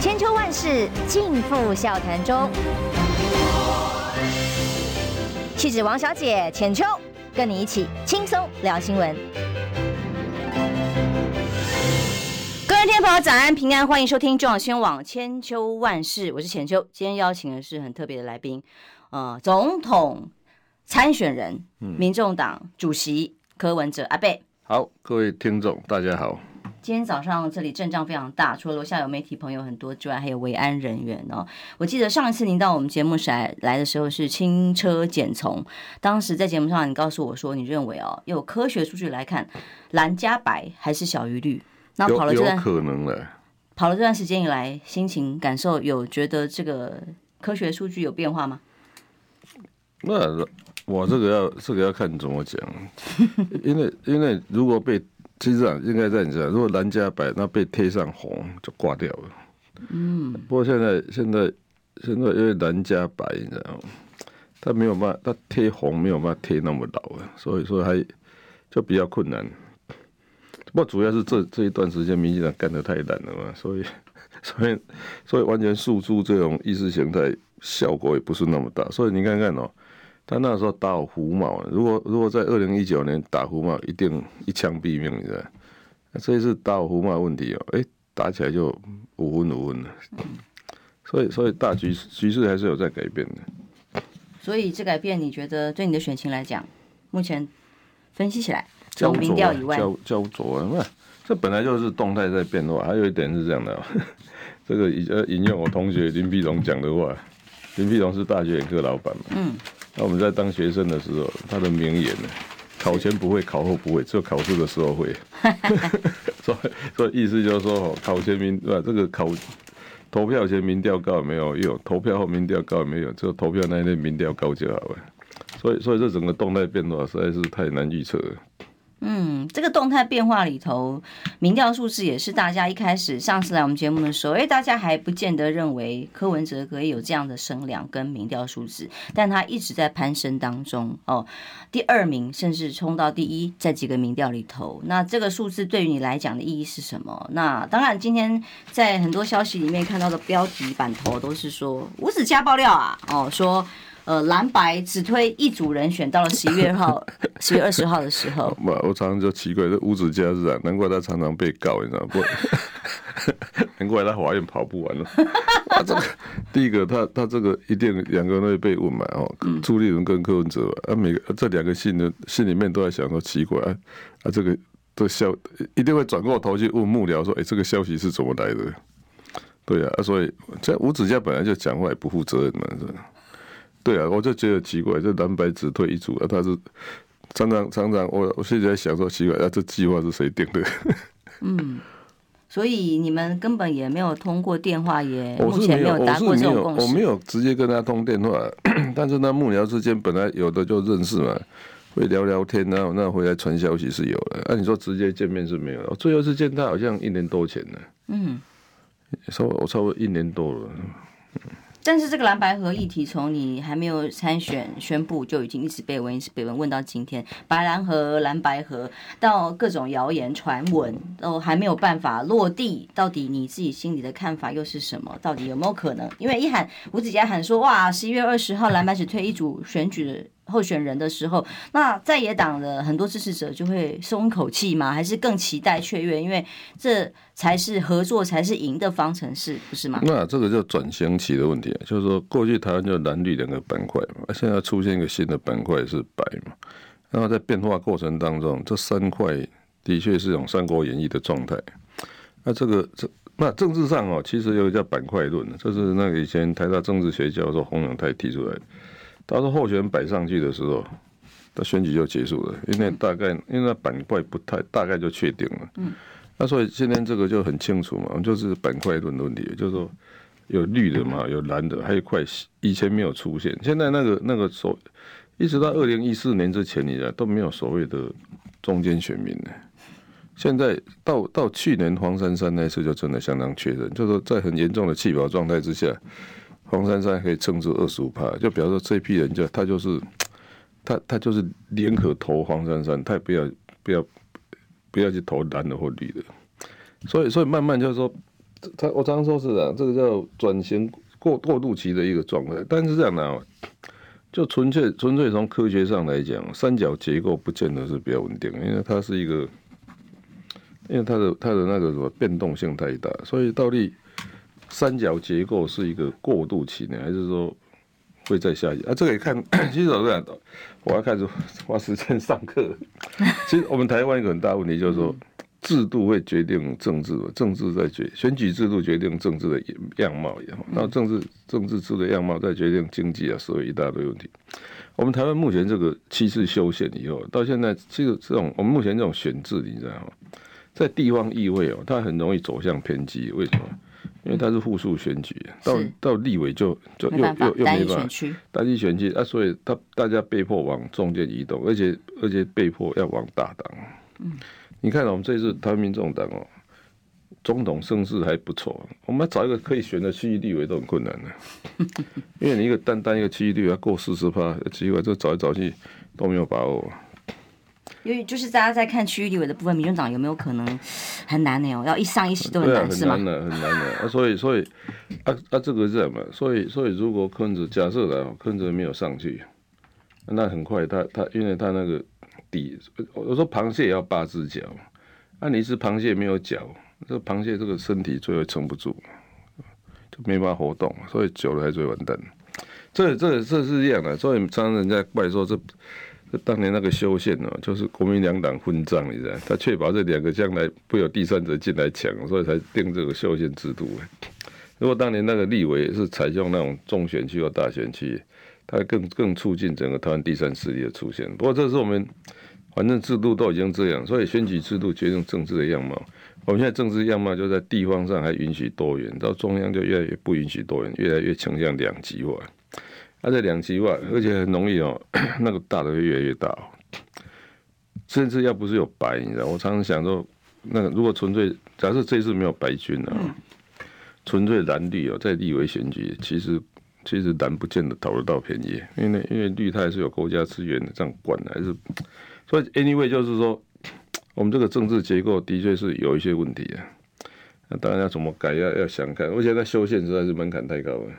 千秋万世尽付笑谈中。气质王小姐浅秋，跟你一起轻松聊新闻。各位听众朋友，早安平安，欢迎收听中广新闻网千秋万世，我是浅秋。今天邀请的是很特别的来宾，呃，总统参选人，民众党主席柯文哲阿伯。好，各位听众，大家好。今天早上这里阵仗非常大，除了楼下有媒体朋友很多之外，还有维安人员哦。我记得上一次您到我们节目来来的时候是轻车简从，当时在节目上你告诉我说，你认为哦，有科学数据来看，蓝加白还是小于绿。那跑了这段可能了。跑了这段时间以来，心情感受有觉得这个科学数据有变化吗？那我这个要这个要看怎么讲，因为因为如果被。其实啊，应该这样讲，如果蓝加白，那被贴上红就挂掉了。嗯。不过现在现在现在因为蓝加白，你知道吗？它没有办法，它贴红没有办法贴那么牢啊，所以说还就比较困难。不过主要是这这一段时间民进党干得太烂了嘛，所以 所以所以完全诉诸这种意识形态，效果也不是那么大。所以你看看哦。他那时候打我胡茂，如果如果在二零一九年打胡茂，一定一枪毙命，你知道？这一次打我胡茂问题哦，哎，打起来就五分五分了。所以所以大局局势还是有在改变的。所以这改变，你觉得对你的选情来讲，目前分析起来，从民调以外，焦焦灼啊，那这本来就是动态在变化。还有一点是这样的，这个引呃引用我同学林碧荣讲的话，林碧荣是大学眼科老板嘛，嗯。那我们在当学生的时候，他的名言呢，考前不会，考后不会，只有考试的时候会。所以，所以意思就是说，考前民对吧，这个考投票前民调高也没有用，投票后民调高也没有，只有投票那一天民调高就好了。所以，所以这整个动态变化实在是太难预测了。嗯，这个动态变化里头，民调数字也是大家一开始上次来我们节目的时候，哎，大家还不见得认为柯文哲可以有这样的声量跟民调数字，但他一直在攀升当中哦，第二名甚至冲到第一，在几个民调里头，那这个数字对于你来讲的意义是什么？那当然，今天在很多消息里面看到的标题版头都是说五子嘉爆料啊，哦说。呃，蓝白只推一组人选，到了十一月号、十月二十号的时候，我常常就奇怪，这吴子嘉是啊，难怪他常常被告，你知道不？难怪他法院跑不完了。啊、这个第一个，他他这个一定两个人都会被问嘛，哦，朱立伦跟柯文哲，啊，每个这两个信的心里面都在想说奇怪，啊，啊这个这消一定会转过头去问幕僚说，哎，这个消息是怎么来的？对啊，所以这吴子嘉本来就讲话也不负责任嘛，是吧？对啊，我就觉得奇怪，这蓝白只退一组啊，他是常常常常，我我现在想说奇怪啊，这计划是谁定的？嗯，所以你们根本也没有通过电话，也目前没有达过这种共识。我没有直接跟他通电话，但是那幕僚之间本来有的就认识嘛，会聊聊天，然后那回来传消息是有的。按、啊、你说直接见面是没有，我最后一次见他好像一年多前了。嗯，差不多我差不多一年多了。嗯但是这个蓝白河议题，从你还没有参选宣布就已经一直被问，一直被问，问到今天，白蓝河、蓝白河，到各种谣言传闻都还没有办法落地。到底你自己心里的看法又是什么？到底有没有可能？因为一喊吴子嘉喊说，哇，十一月二十号蓝白只推一组选举的。候选人的时候，那在野党的很多支持者就会松口气吗？还是更期待雀跃？因为这才是合作，才是赢的方程式，不是吗？那这个就转型期的问题，就是说过去台湾就蓝绿两个板块嘛，现在出现一个新的板块是白嘛，然后在变化过程当中，这三块的确是一种《三国演义》的状态。那这个这那政治上哦，其实有一个叫板块论，这是那个以前台大政治学教授洪永泰提出来的。他说候选人摆上去的时候，他选举就结束了，因为大概因为那板块不太，大概就确定了。嗯，那所以今天这个就很清楚嘛，就是板块论的问题，就是说有绿的嘛，有蓝的，还有一块以前没有出现，现在那个那个所一直到二零一四年之前，你都没有所谓的中间选民呢。现在到到去年黄珊珊那次就真的相当确认，就是说在很严重的弃保状态之下。黄珊珊可以撑住二十五趴，就比方说这批人就他就是他他就是宁可投黄珊珊，他也不要不要不要去投蓝的或绿的，所以所以慢慢就是说他我常说是啊，这个叫转型过过渡期的一个状态。但是这样呢，就纯粹纯粹从科学上来讲，三角结构不见得是比较稳定，因为它是一个，因为它的它的那个什么变动性太大，所以到底三角结构是一个过渡期呢，还是说会再下一啊？这个也看，其实我这样，我要开始花时间上课。其实我们台湾一个很大问题就是说。制度会决定政治，政治在决选举制度决定政治的样貌，然后，那政治政治制度的样貌再决定经济啊，所以一大堆问题。我们台湾目前这个七次修宪以后，到现在其实这种我们目前这种选制，你知道吗？在地方议会哦，它很容易走向偏激，为什么？因为它是复数选举，到到立委就就又又又没办法，单一选区啊，所以他大家被迫往中间移动，而且而且被迫要往大党，嗯。你看，我们这次台湾民众党哦，总统声势还不错。我们要找一个可以选的区域立委都很困难的，因为你一个单单一个区域立委要过四十趴，奇怪，这找来找去都没有把握。因为就是大家在看区域立委的部分，民众党有没有可能很难呢？要一上一席都很难，是吗？很难的，很难的啊！所以，所以啊啊，这个是这样嘛？所以，所以如果柯文哲假设的柯文哲没有上去，那很快他他，因为他那个。底，我说螃蟹也要八只脚，那、啊、你是螃蟹没有脚，这螃蟹这个身体最后撑不住，就没办法活动，所以久了还是会完蛋。这这这是这样的，所以常常人家怪说这这当年那个修宪呢，就是国民两党混战，你知道，他确保这两个将来不有第三者进来抢，所以才定这个修宪制度。如果当年那个立委是采用那种中选区或大选区，它更更促进整个台湾第三势力的出现。不过这是我们。反正制度都已经这样，所以选举制度决定政治的样貌。我们现在政治样貌就在地方上还允许多元，到中央就越来越不允许多元，越来越倾向两极化。而且两极化，而且很容易哦，那个大的会越来越大哦。甚至要不是有白，你知道，我常常想说，那个如果纯粹假设这次没有白军啊，纯粹蓝绿哦，在立委选举，其实其实蓝不见得讨得到便宜，因为因为绿它还是有国家资源的这样管的，还是。所以，anyway，就是说，我们这个政治结构的确是有一些问题啊。那当然要怎么改，要要想看。而且在修宪实在是门槛太高了。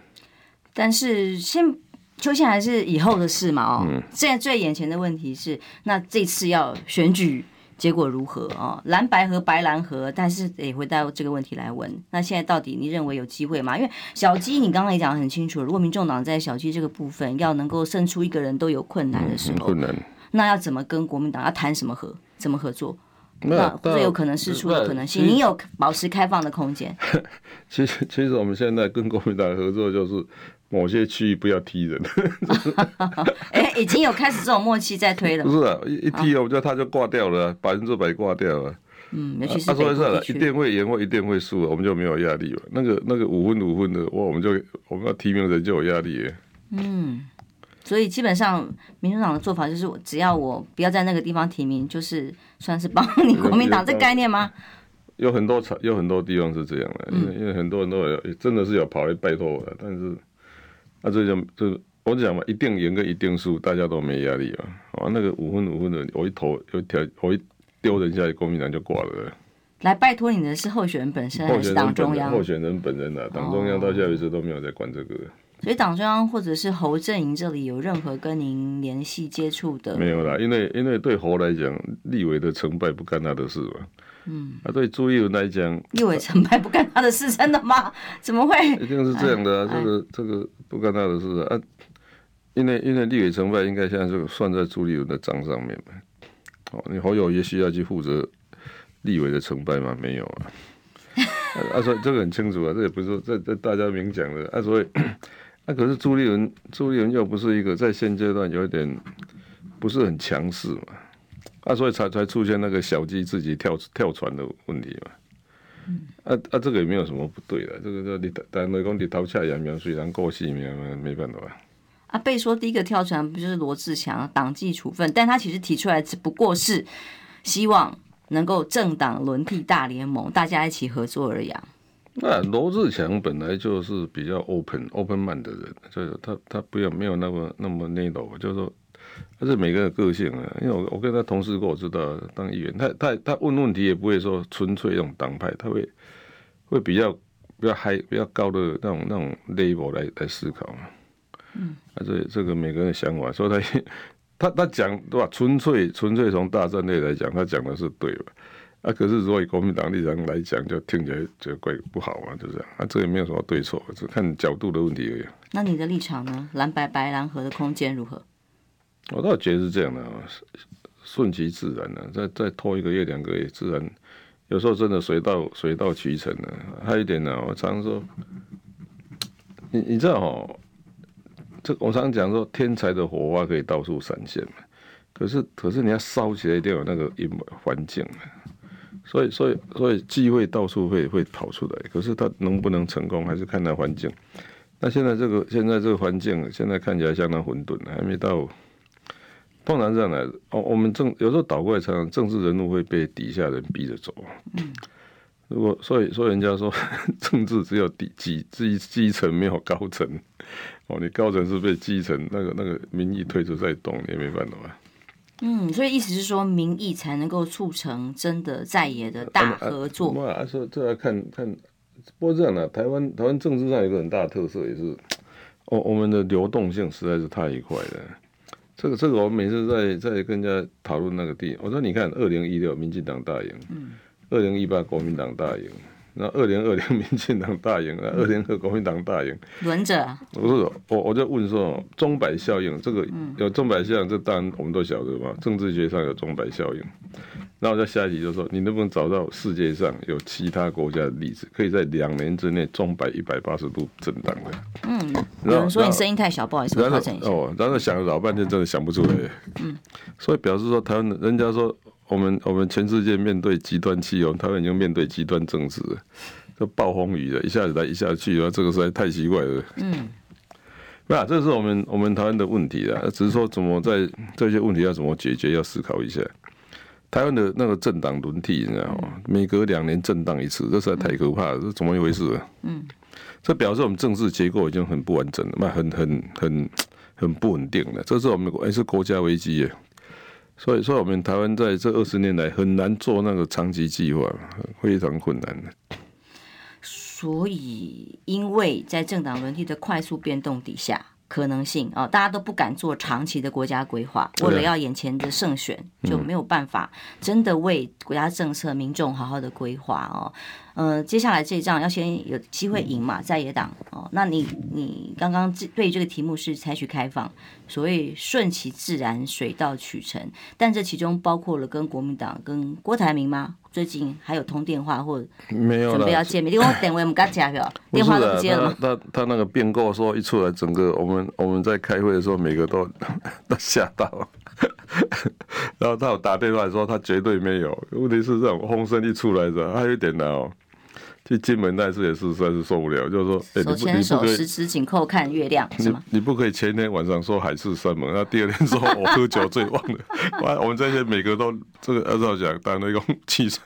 但是，先修宪还是以后的事嘛？哦，嗯、现在最眼前的问题是，那这次要选举结果如何哦？蓝白和、白蓝和，但是得回到这个问题来问。那现在到底你认为有机会吗？因为小鸡，你刚刚也讲得很清楚，如果民众党在小鸡这个部分要能够胜出一个人都有困难的时候，嗯、困难。那要怎么跟国民党要谈什么合？怎么合作？那最有可能释出的可能性，你有保持开放的空间。其实，其实我们现在跟国民党合作，就是某些区域不要踢人。哎，已经有开始这种默契在推了。不是啊，一一踢，我觉得他就挂掉了，百分之百挂掉了。嗯，尤其是他说是了，一定会赢或一定会输，我们就没有压力了。那个那个五分五分的，哇我们就我们要提名人就有压力耶。嗯。所以基本上，民主党的做法就是，只要我不要在那个地方提名，就是算是帮你国民党这概念吗？有很多场，有很多地方是这样的，因为因为很多人都有真的是有跑来拜托我的，但是啊，这就就我讲嘛，一定赢跟一定输，大家都没压力嘛。啊，那个五分五分的，我一投有一条，我一丢人下去，国民党就挂了。来拜托你的是候选人本身还是党中央？候选人本人啊，党中央到现在为止都没有在管这个。所以党中央或者是侯阵营这里有任何跟您联系接触的？没有啦，因为因为对侯来讲，立委的成败不干他的事嘛。嗯，啊，对朱立伦来讲，立委成败不干他的事，真的吗？怎么会？一定是这样的啊，这个这个不干他的事啊。啊因为因为立委成败应该现在就算在朱立伦的账上面嘛。哦，你侯友也需要去负责立委的成败吗？没有 啊。啊，所以这个很清楚啊，这也不是说这这大家明讲的啊，所以。那、啊、可是朱立伦，朱立伦又不是一个在现阶段有一点不是很强势嘛，啊，所以才才出现那个小鸡自己跳跳船的问题嘛。啊啊，这个也没有什么不对的，这个叫你单位讲你头恰杨苗虽然过细命嘛，没办法。啊，被说第一个跳船不就是罗志强党纪处分，但他其实提出来只不过是希望能够政党轮替大联盟，大家一起合作而已啊。那罗志强本来就是比较 open open man 的人，所以他他不要没有那么那么 narrow，就是说他是每个人的个性啊。因为我我跟他同事过，我知道当议员，他他他问问题也不会说纯粹用党派，他会会比较比较 high 比较高的那种那种 level 来来思考嘛。嗯，啊，这这个每个人的想法，所以他他他讲对吧？纯粹纯粹从大战略来讲，他讲的是对吧？啊，可是如果以国民党立场来讲，就听起来就怪不好嘛，就这样。啊，这也没有什么对错，只看角度的问题而已。那你的立场呢？蓝白白蓝河的空间如何？我倒觉得是这样的啊，顺其自然的，再再拖一个月两个月，自然有时候真的水到水到渠成的。还有一点呢，我常常说，你你知道哦，这我常常讲说，天才的火花可以到处闪现嘛，可是可是你要烧起来一定有那个阴环境。所以，所以，所以机会到处会会跑出来，可是他能不能成功，还是看他环境。那现在这个现在这个环境，现在看起来相当混沌，还没到。通常这样来，哦，我们政有时候倒过来，常常政治人物会被底下人逼着走。嗯。如果所以，所以人家说，政治只有底基基基层，没有高层。哦，你高层是被基层那个那个民意推出在动，你也没办法。嗯，所以意思是说，民意才能够促成真的在野的大合作。嘛、啊，说、啊、这要看看，不过这样的、啊，台湾台湾政治上有一个很大的特色，也是，我我们的流动性实在是太快了。这个这个，我每次在在跟人家讨论那个地，我说你看，二零一六民进党大赢，嗯，二零一八国民党大赢。那二零二零 民进党大赢，那二零二国民党大赢，轮着。不是我，我就问说，钟摆效应这个有钟摆效应，这当然我们都晓得嘛，政治学上有钟摆效应。那我在下一集就说，你能不能找到世界上有其他国家的例子，可以在两年之内钟摆一百八十度震荡的？嗯，有人说你声音太小，不好意思，调整一下。哦，然后想了老半天，真的想不出来。嗯，所以表示说，台湾人家说。我们我们全世界面对极端气候，台湾已经面对极端政治了，就暴风雨了，一下子来一下子去，然后这个实在太奇怪了。嗯，不啊，这是我们我们台湾的问题啊，只是说怎么在这些问题要怎么解决，要思考一下。台湾的那个政党轮替，你知道吗？每隔两年震荡一次，这实在太可怕了，这怎么一回事啊？嗯，这表示我们政治结构已经很不完整了，那很很很很不稳定了，这是我们还是国家危机耶。所以说，我们台湾在这二十年来很难做那个长期计划，非常困难的。所以，因为在政党轮替的快速变动底下，可能性啊，大家都不敢做长期的国家规划，为了要眼前的胜选，就没有办法真的为国家政策、民众好好的规划哦。呃，接下来这一仗要先有机会赢嘛，在野党哦。那你你刚刚对这个题目是采取开放，所谓顺其自然、水到渠成，但这其中包括了跟国民党、跟郭台铭吗？最近还有通电话或没有准备要见面？因为我等会我们刚讲了，电话都不接了吗？他他，他那个变购说一出来，整个我们 我们在开会的时候，每个都 都吓到了。然后他有打电话说他绝对没有，问题是这种风声一出来的，还有一点难哦。去金门那次也是实在是受不了，就是说，哎、欸，手牵手十指紧扣看月亮是吗？你你不可以前天晚上说海誓山盟，那第二天说我喝酒醉忘了。哇，我们这些每个都这个按照讲，当那种气势，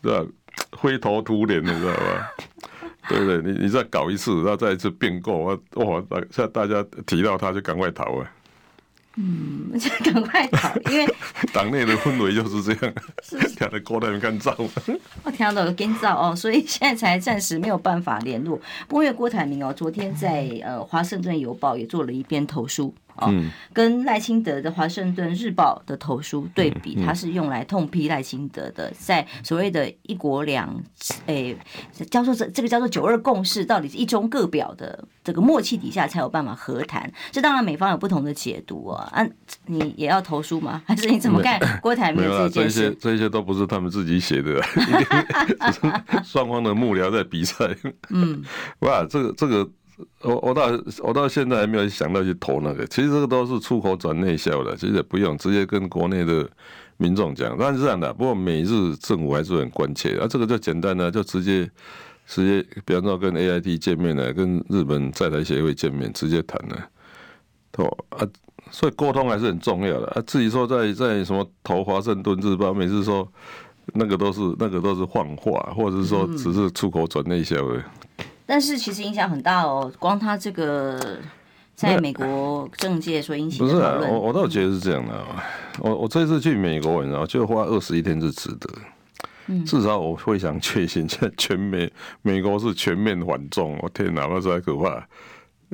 对吧？灰头土脸的，知道吧？对不对？你你再搞一次，然后再一次变构，哇！现在大家提到他就赶快逃啊！嗯，就赶快跑，因为 党内的氛围就是这样。是，听到郭台铭干燥，我听到有干燥哦，所以现在才暂时没有办法联络。不过，因为郭台铭哦，昨天在呃《华盛顿邮报》也做了一篇投书。哦，跟赖清德的《华盛顿日报》的投书对比，他是用来痛批赖清德的，在所谓的一国两，诶，叫做这这个叫做九二共识，到底是一中各表的这个默契底下才有办法和谈。这当然美方有不同的解读啊，啊，你也要投书吗？还是你怎么看郭台铭这件事？这些这些都不是他们自己写的，双方的幕僚在比赛。嗯，哇，这个这个。我我到我到现在还没有想到去投那个，其实这个都是出口转内销的，其实也不用直接跟国内的民众讲。但是这样的，不过美日政府还是很关切，啊，这个就简单的，就直接直接，比方说跟 AIT 见面了，跟日本在台协会见面，直接谈了，投啊，所以沟通还是很重要的啊。至于说在在什么投华盛顿日报，每次说那个都是那个都是幻化，或者是说只是出口转内销的。但是其实影响很大哦，光他这个在美国政界所引起不是啊，我我倒觉得是这样的。我我这次去美国，然后就花二十一天是值得。至少我非常确信，现在全美美国是全面反中。我天哪，那太可怕！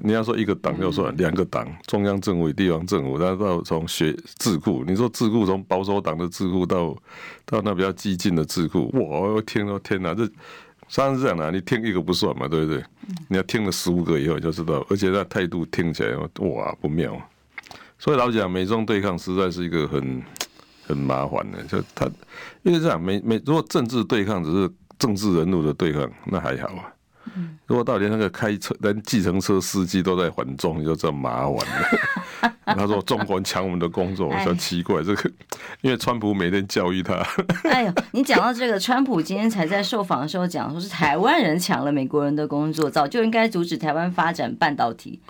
你要说一个党就算，两个党，中央政府、地方政府，他到从学智库，你说智库从保守党的智库到到那比较激进的智库，哇！我听到天哪，这上次是这样的，你听一个不算嘛，对不对？你要听了十五个以后你就知道，而且那态度听起来哇不妙。所以老讲美中对抗实在是一个很很麻烦的，就他因为这样美美如果政治对抗只是政治人物的对抗，那还好啊。如果到连那个开车连计程车司机都在缓中，你就这么麻烦了。他说中国人抢我们的工作，我说奇怪这个，因为川普每天教育他。哎呦，你讲到这个，川普今天才在受访的时候讲，说是台湾人抢了美国人的工作，早就应该阻止台湾发展半导体。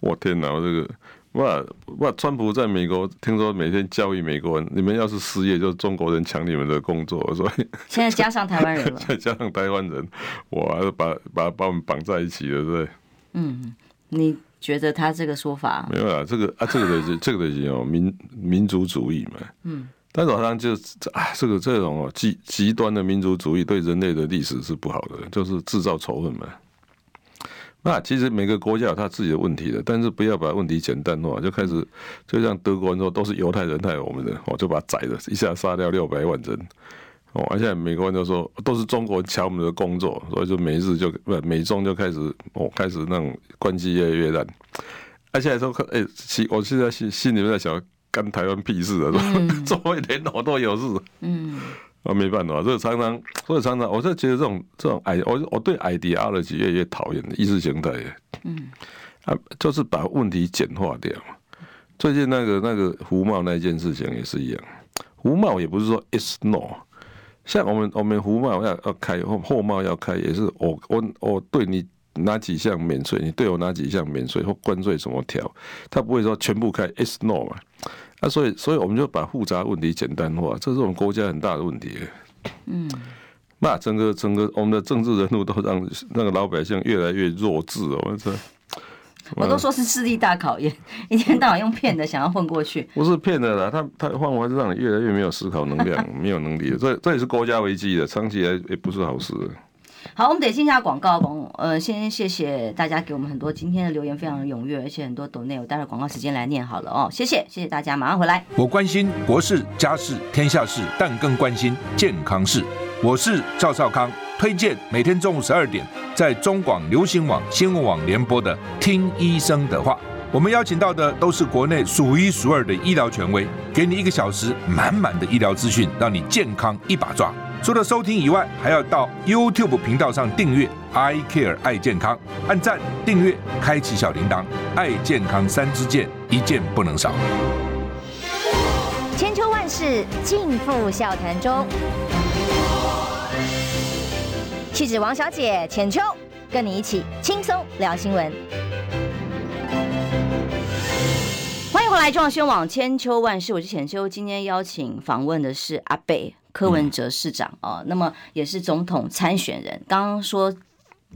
我天哪，我这个。哇哇！川普在美国，听说每天教育美国人，你们要是失业，就是中国人抢你们的工作，所以现在加上台湾人了，再加上台湾人，哇，把把把我们绑在一起了，对不对？嗯，你觉得他这个说法没有啊，这个啊，这个的这个的有民民族主义嘛，嗯，但是好像就啊，这个这种哦极极端的民族主义对人类的历史是不好的，就是制造仇恨嘛。那其实每个国家有他自己的问题的，但是不要把问题简单化，就开始就像德国人说都是犹太人害我们的，我就把他宰了，一下杀掉六百万人，哦，而且美国人就说都是中国人抢我们的工作，所以就美日就不美中就开始哦开始那种关系越来越烂，而且说哎，其我现在心心里面在想，干台湾屁事啊，说中美连我都有事，嗯。啊，没办法，这常常，所以常常，我就觉得这种这种矮，我我对 ideology 越来越讨厌的意识形态，嗯，啊，就是把问题简化掉。最近那个那个胡茂那件事情也是一样，胡茂也不是说 it's no，像我们我们胡茂要要开或货贸要开，也是我我我对你哪几项免税，你对我哪几项免税或关税怎么调，他不会说全部开 it's no 嘛。那、啊、所以，所以我们就把复杂问题简单化，这是我们国家很大的问题。嗯，那整个整个我们的政治人物都让那个老百姓越来越弱智哦。我说，我都说是智力大考验，一天到晚用骗的想要混过去。不是骗的啦，他他换法是让你越来越没有思考能量，没有能力。这这也是国家危机的，长期来也不是好事。好，我们得进一下广告。广呃，先谢谢大家给我们很多今天的留言，非常的踊跃，而且很多抖内，我待会广告时间来念好了哦。谢谢，谢谢大家，马上回来。我关心国事、家事、天下事，但更关心健康事。我是赵少康，推荐每天中午十二点在中广流行网、新闻网联播的《听医生的话》。我们邀请到的都是国内数一数二的医疗权威，给你一个小时满满的医疗资讯，让你健康一把抓。除了收听以外，还要到 YouTube 频道上订阅 I Care 爱健康，按赞、订阅、开启小铃铛，爱健康三支箭，一件不能少。千秋万世尽付笑谈中。气质王小姐浅秋，跟你一起轻松聊新闻。欢迎回来，中央新闻网千秋万世，我是浅秋。今天邀请访问的是阿伯。柯文哲市长哦，那么也是总统参选人。刚刚说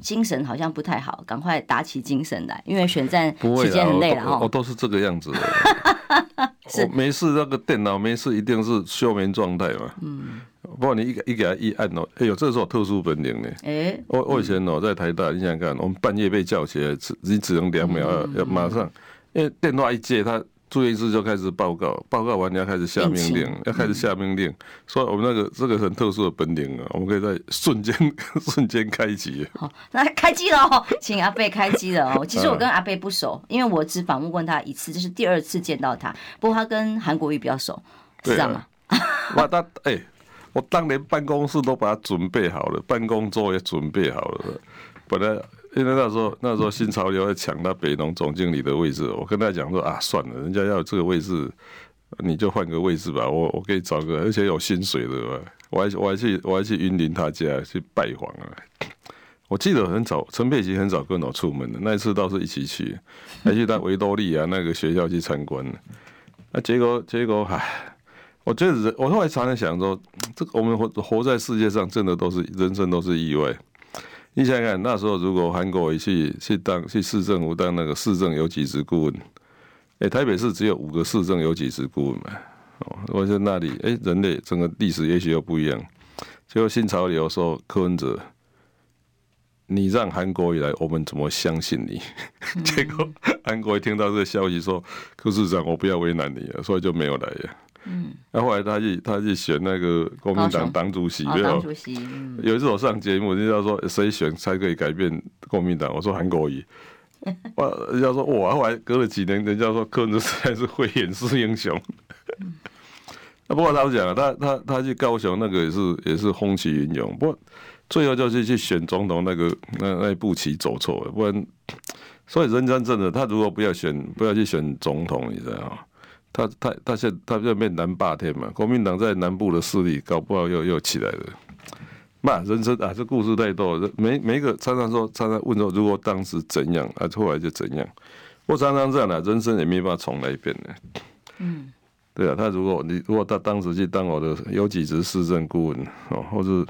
精神好像不太好，赶快打起精神来，因为选战 时间很累了哈。我都是这个样子的，是没事，那个电脑没事，一定是休眠状态嘛。嗯，不过你一个一给他一按哦，哎呦，这是我特殊本领呢。哎，我我以前哦在台大，你想想看，我们半夜被叫起来，只你只能两秒要要马上，因为电话一接他。住院医师就开始报告，报告完你要开始下命令，要开始下命令。所以我们那个这个很特殊的本领啊，我们可以在瞬间 瞬间开机。好，那开机了哦，请阿贝开机了哦。其实我跟阿贝不熟，因为我只访问过他一次，这是第二次见到他。不过他跟韩国瑜比较熟，是这样吗？我他哎，我当年办公室都把他准备好了，办公桌也准备好了，本来。因为那时候，那时候新潮流在抢到北农总经理的位置，我跟他讲说啊，算了，人家要这个位置，你就换个位置吧，我我可以找个，而且有薪水的吧，我还我还去我还去云林他家去拜访啊。我记得很早，陈佩琪很早跟我出门的，那一次倒是一起去，还去到维多利亚那个学校去参观。那结果结果唉，我觉得人，我后来常常想说，这个我们活活在世界上，真的都是人生都是意外。你想想看，那时候如果韩国瑜去去当去市政府当那个市政有几职顾问，哎，台北市只有五个市政有几职顾问嘛，哦，我在那里，哎，人类整个历史也许又不一样。结果新潮流说柯文哲，你让韩国瑜来，我们怎么相信你？嗯、结果韩国瑜听到这个消息说，柯市长，我不要为难你了，所以就没有来了。嗯，那后来他去他去选那个国民党党主席，没有？有一次我上节目，人家说谁选才可以改变国民党？我说韩国瑜。哇，人家说哇，后来隔了几年，人家说柯文哲实在是会演示英雄。那不过他讲，他他他去高雄那个也是也是风起云涌，不过最后就是去选总统那个那那一步棋走错了，不然所以人家真的，他如果不要选不要去选总统，你知道吗？他他他现他就变南霸天嘛，国民党在南部的势力搞不好又又起来了。嘛，人生啊，这故事太多了。每每一个常常说，常常问说，如果当时怎样啊，后来就怎样。我常常这样的，人生也没办法重来一遍的。嗯，对啊，他如果你如果他当时去当我的有几职市政顾问哦，或者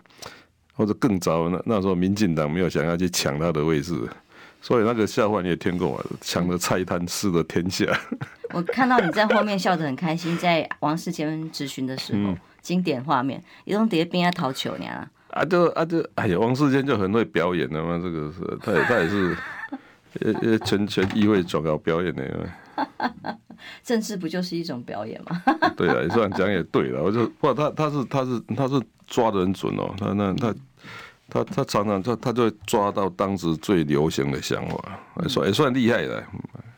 或者更早那那时候民进党没有想要去抢他的位置。所以那个笑话你也听过啊，抢了菜摊，吃了天下。我看到你在后面笑得很开心，在王世坚质询的时候，嗯、经典画面，一种碟边啊逃球呢啊，啊就啊就哎呀，王世坚就很会表演的嘛，这个是他也他也是 呃呃全全议会总要表演的。政治不就是一种表演吗？对啊，你这样讲也对了，我就不他他是他是他是抓的很准哦，他那他。他他常常他他就会抓到当时最流行的想法，也算也算厉害的，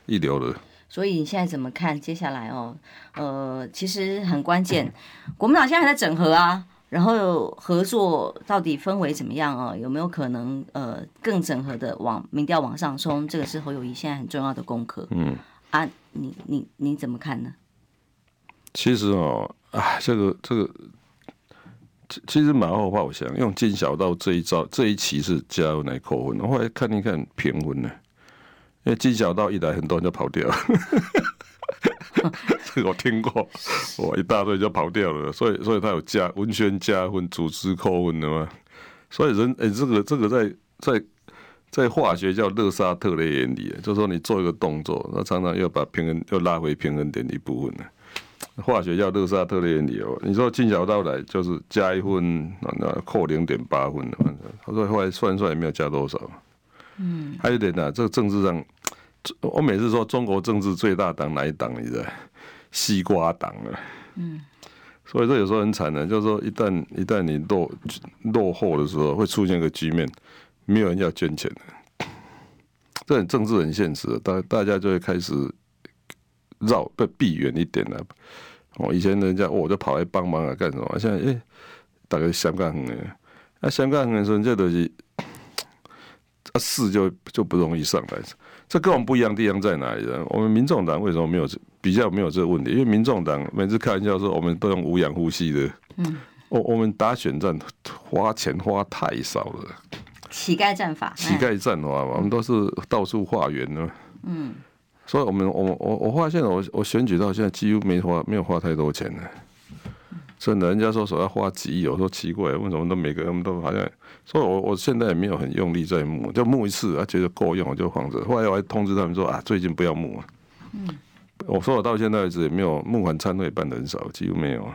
一流的。所以你现在怎么看接下来哦？呃，其实很关键，国民党现在还在整合啊，然后合作到底氛围怎么样哦？有没有可能呃更整合的往民调往上冲？这个是侯友谊现在很重要的功课。嗯啊，你你你怎么看呢？其实哦，啊，这个这个。其实马后炮，想用金小道这一招，这一期是加油来扣分。我后来看一看平分呢，因为金小道一来，很多人就跑掉了。这个我听过，哇，一大堆就跑掉了。所以，所以他有加文宣加分，组织扣分的嘛。所以人哎、欸，这个这个在在在化学叫勒沙特的原理，就是说你做一个动作，那常常要把平衡又拉回平衡点的一部分呢。化学叫勒沙特的原理哦，你说进小道来就是加一分，那扣零点八分的，他说后来算一算也没有加多少。嗯，还有一点呢，这个政治上，我每次说中国政治最大党哪一党？你知道？西瓜党啊。嗯，所以这有时候很惨的，就是说一旦一旦你落落后的时候，会出现一个局面，没有人要捐钱的。这很政治很现实，大大家就会开始绕被避远一点了。哦，以前人家我就跑来帮忙啊，干什么？现在诶，大概香港人，那香港人说这东西，啊事就就不容易上来。这跟我们不一样的地方在哪里呢？我们民众党为什么没有比较没有这个问题？因为民众党每次开玩笑说，我们都用无氧呼吸的。嗯，我我们打选战花钱花太少了。乞丐战法，乞丐战法嘛，我们都是到处化缘呢。嗯。所以我们我我我发现我我选举到现在几乎没花没有花太多钱呢，真的，人家说说要花几亿，我说奇怪，为什么都每个人都好像？所以我我现在也没有很用力在募，就募一次，啊觉得够用我就放着。后来我还通知他们说啊，最近不要募啊。嗯，我说我到现在为止也没有募款参会办的很少，几乎没有。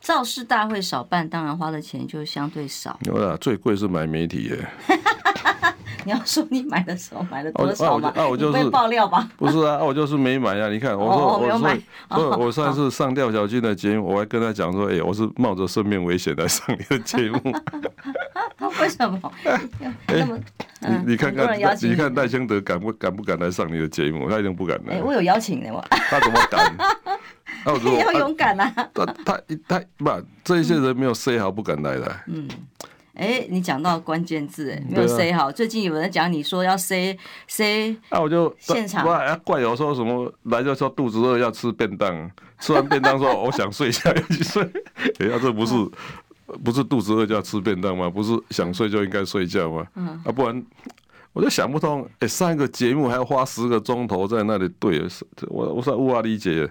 造势大会少办，当然花的钱就相对少。有啦，最贵是买媒体耶。你要说你买的时候买了多少吗？啊，我就是爆料吧。不是啊，我就是没买啊。你看，我说我说，所以我上次上吊小军的节目，我还跟他讲说，哎，我是冒着生命危险来上你的节目。为什么？你你看看，你看赖清德敢不敢不敢来上你的节目？他一定不敢来。哎，我有邀请的我。他怎么敢？你要勇敢啊！他他他不，这一些人没有 say 好，不敢来的。嗯。哎，你讲到关键字，哎，没有 say 好。最近有人讲你说要 say say，那我就现场怪我说什么来就说肚子饿要吃便当，吃完便当说我想睡一下去睡。哎呀，这不是不是肚子饿就要吃便当吗？不是想睡就应该睡觉吗？啊，不然我就想不通。哎，上一个节目还要花十个钟头在那里对，我我说无法理解。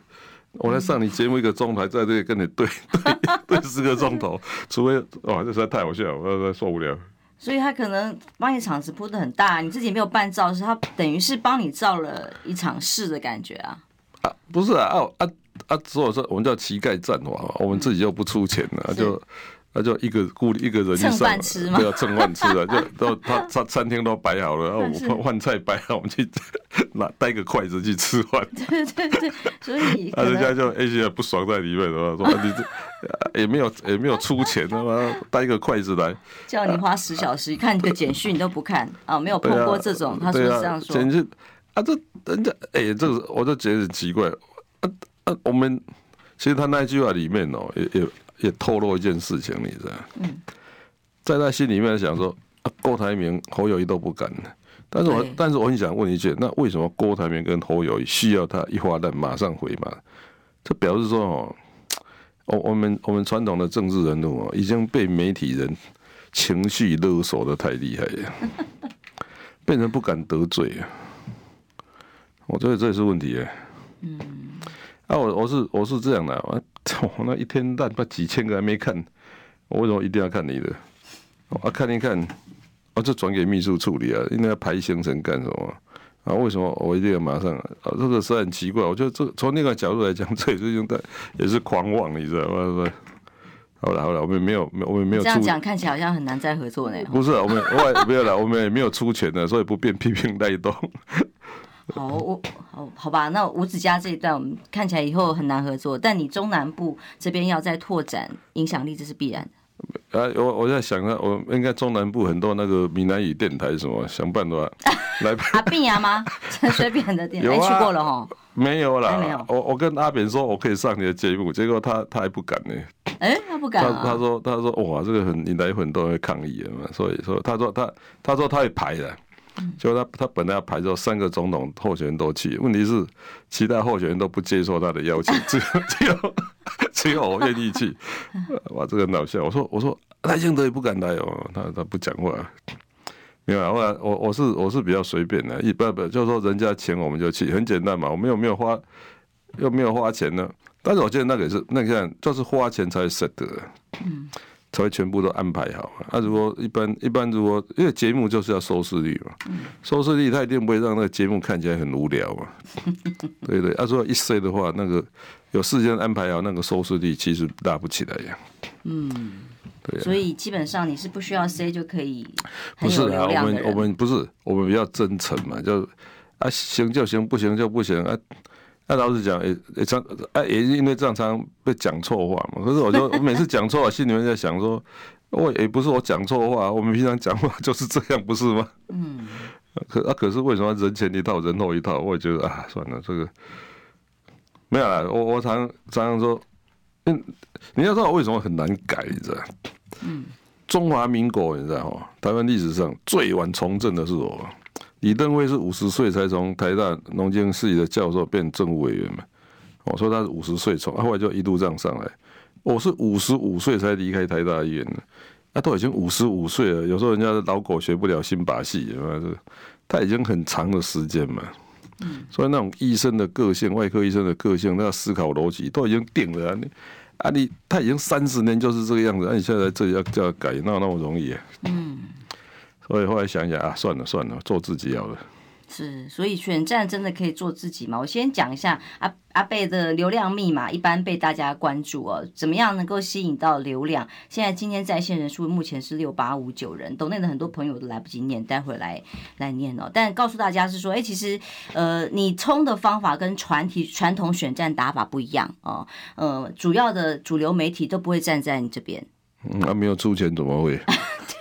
我来上你节目一个钟头，在这里跟你对 对对四个钟头，除非哇，这实在太好笑了，我实在受不了。所以他可能帮你场子铺的很大，你自己没有办造势，他等于是帮你造了一场事的感觉啊。啊，不是啊，啊啊啊！所以说我们叫乞丐战法嘛，我们自己又不出钱了，就那就一个雇一个人蹭饭吃嘛，对啊，蹭饭吃啊，就都他他餐厅都摆好了，然后我饭菜摆好，我们去拿带个筷子去吃饭。对对对，所以啊，人家就一些不爽在里面，是吧？说你这也没有也没有出钱，他妈带个筷子来，叫你花十小时看个简讯都不看啊，没有碰过这种，他说是这样说。简直啊，这人家哎，这个我就觉得很奇怪啊啊，我们其实他那句话里面哦，也也。也透露一件事情，你知道？嗯，在他心里面想说，啊，郭台铭、侯友谊都不敢。但是我，但是我很想问一句，那为什么郭台铭跟侯友谊需要他一发弹马上回马？这表示说，哦，我我们我们传统的政治人物哦，已经被媒体人情绪勒索的太厉害了，变成不敢得罪啊。我觉得这也是问题哎。嗯。啊，我我是我是这样的，我我那一天烂把几千个还没看，我为什么一定要看你的？我看一看，我就转给秘书处理啊，应该要排行程干什么？啊，为什么我一定要马上？啊，这个是很奇怪。我觉得这从那个角度来讲，这也是用的也是狂妄，你知道吗？好了好了，我们没有没我们没有这样讲，看起来好像很难再合作呢。不是，我们我也没有了，我们也没有出钱的，所以不便 批评带动。好，我好好吧。那五子嘉这一段，我们看起来以后很难合作。但你中南部这边要再拓展影响力，这是必然的。啊，我我在想啊，我应该中南部很多那个闽南语电台什么，想办法 来。阿扁呀吗？陈水扁的电台、啊、去过了哈？没有啦，没有。我我跟阿扁说我可以上你的节目，结果他他还不敢呢。哎、欸，他不敢、啊。他他说他说哇，这个很引来很多人抗议的嘛，所以说他说他他说他会排的。就他他本来要排到三个总统候选人都去，问题是其他候选人都不接受他的邀请，只有只有只有我愿意去。哇，这个很搞笑。我说我说赖清德也不敢来哦，他他不讲话。没有啊，后来我我是我是比较随便的，一般不就是说人家请我们就去，很简单嘛。我们又没有花又没有花钱呢，但是我觉得那个也是那个就是花钱才舍得。嗯。才会全部都安排好。那、啊、如果一般一般，如果因为节目就是要收视率嘛，收视率他一定不会让那个节目看起来很无聊嘛。对 对，他、啊、说一塞的话，那个有事先安排好，那个收视率其实拉不起来呀。嗯，对、啊。所以基本上你是不需要塞就可以。不是啊，我们我们不是我们比较真诚嘛，就啊行就行，不行就不行啊。那老实讲，也也常哎，也因为这样常常被讲错话嘛。可是我就我每次讲错话，心里面在想说，我也不是我讲错话，我们平常讲话 就是这样，不是吗？嗯。可啊，可是为什么人前一套，人后一套？我也觉得啊，算了，这个没有啦。我我常常常说，嗯，你要知道我为什么很难改，你知道？嗯。中华民国，你知道吗？台湾历史上最晚从政的是我。李登辉是五十岁才从台大农经系的教授变政务委员嘛？我说他是五十岁从，后来就一路这样上来。我是五十五岁才离开台大医院的，他都已经五十五岁了。有时候人家的老狗学不了新把戏，他已经很长的时间嘛。所以那种医生的个性，外科医生的个性，那思考逻辑都已经定了啊！你啊你他已经三十年就是这个样子，那你现在在这里要叫他改，那有那么容易啊？嗯。所以后来想想啊，算了算了，做自己好了。是，所以选战真的可以做自己吗？我先讲一下阿阿贝的流量密码，一般被大家关注哦。怎么样能够吸引到流量？现在今天在线人数目前是六八五九人，抖内的很多朋友都来不及念，待会来来念哦。但告诉大家是说，哎，其实呃，你冲的方法跟传体传统选战打法不一样哦。呃，主要的主流媒体都不会站在你这边。嗯，他没有出钱怎么会？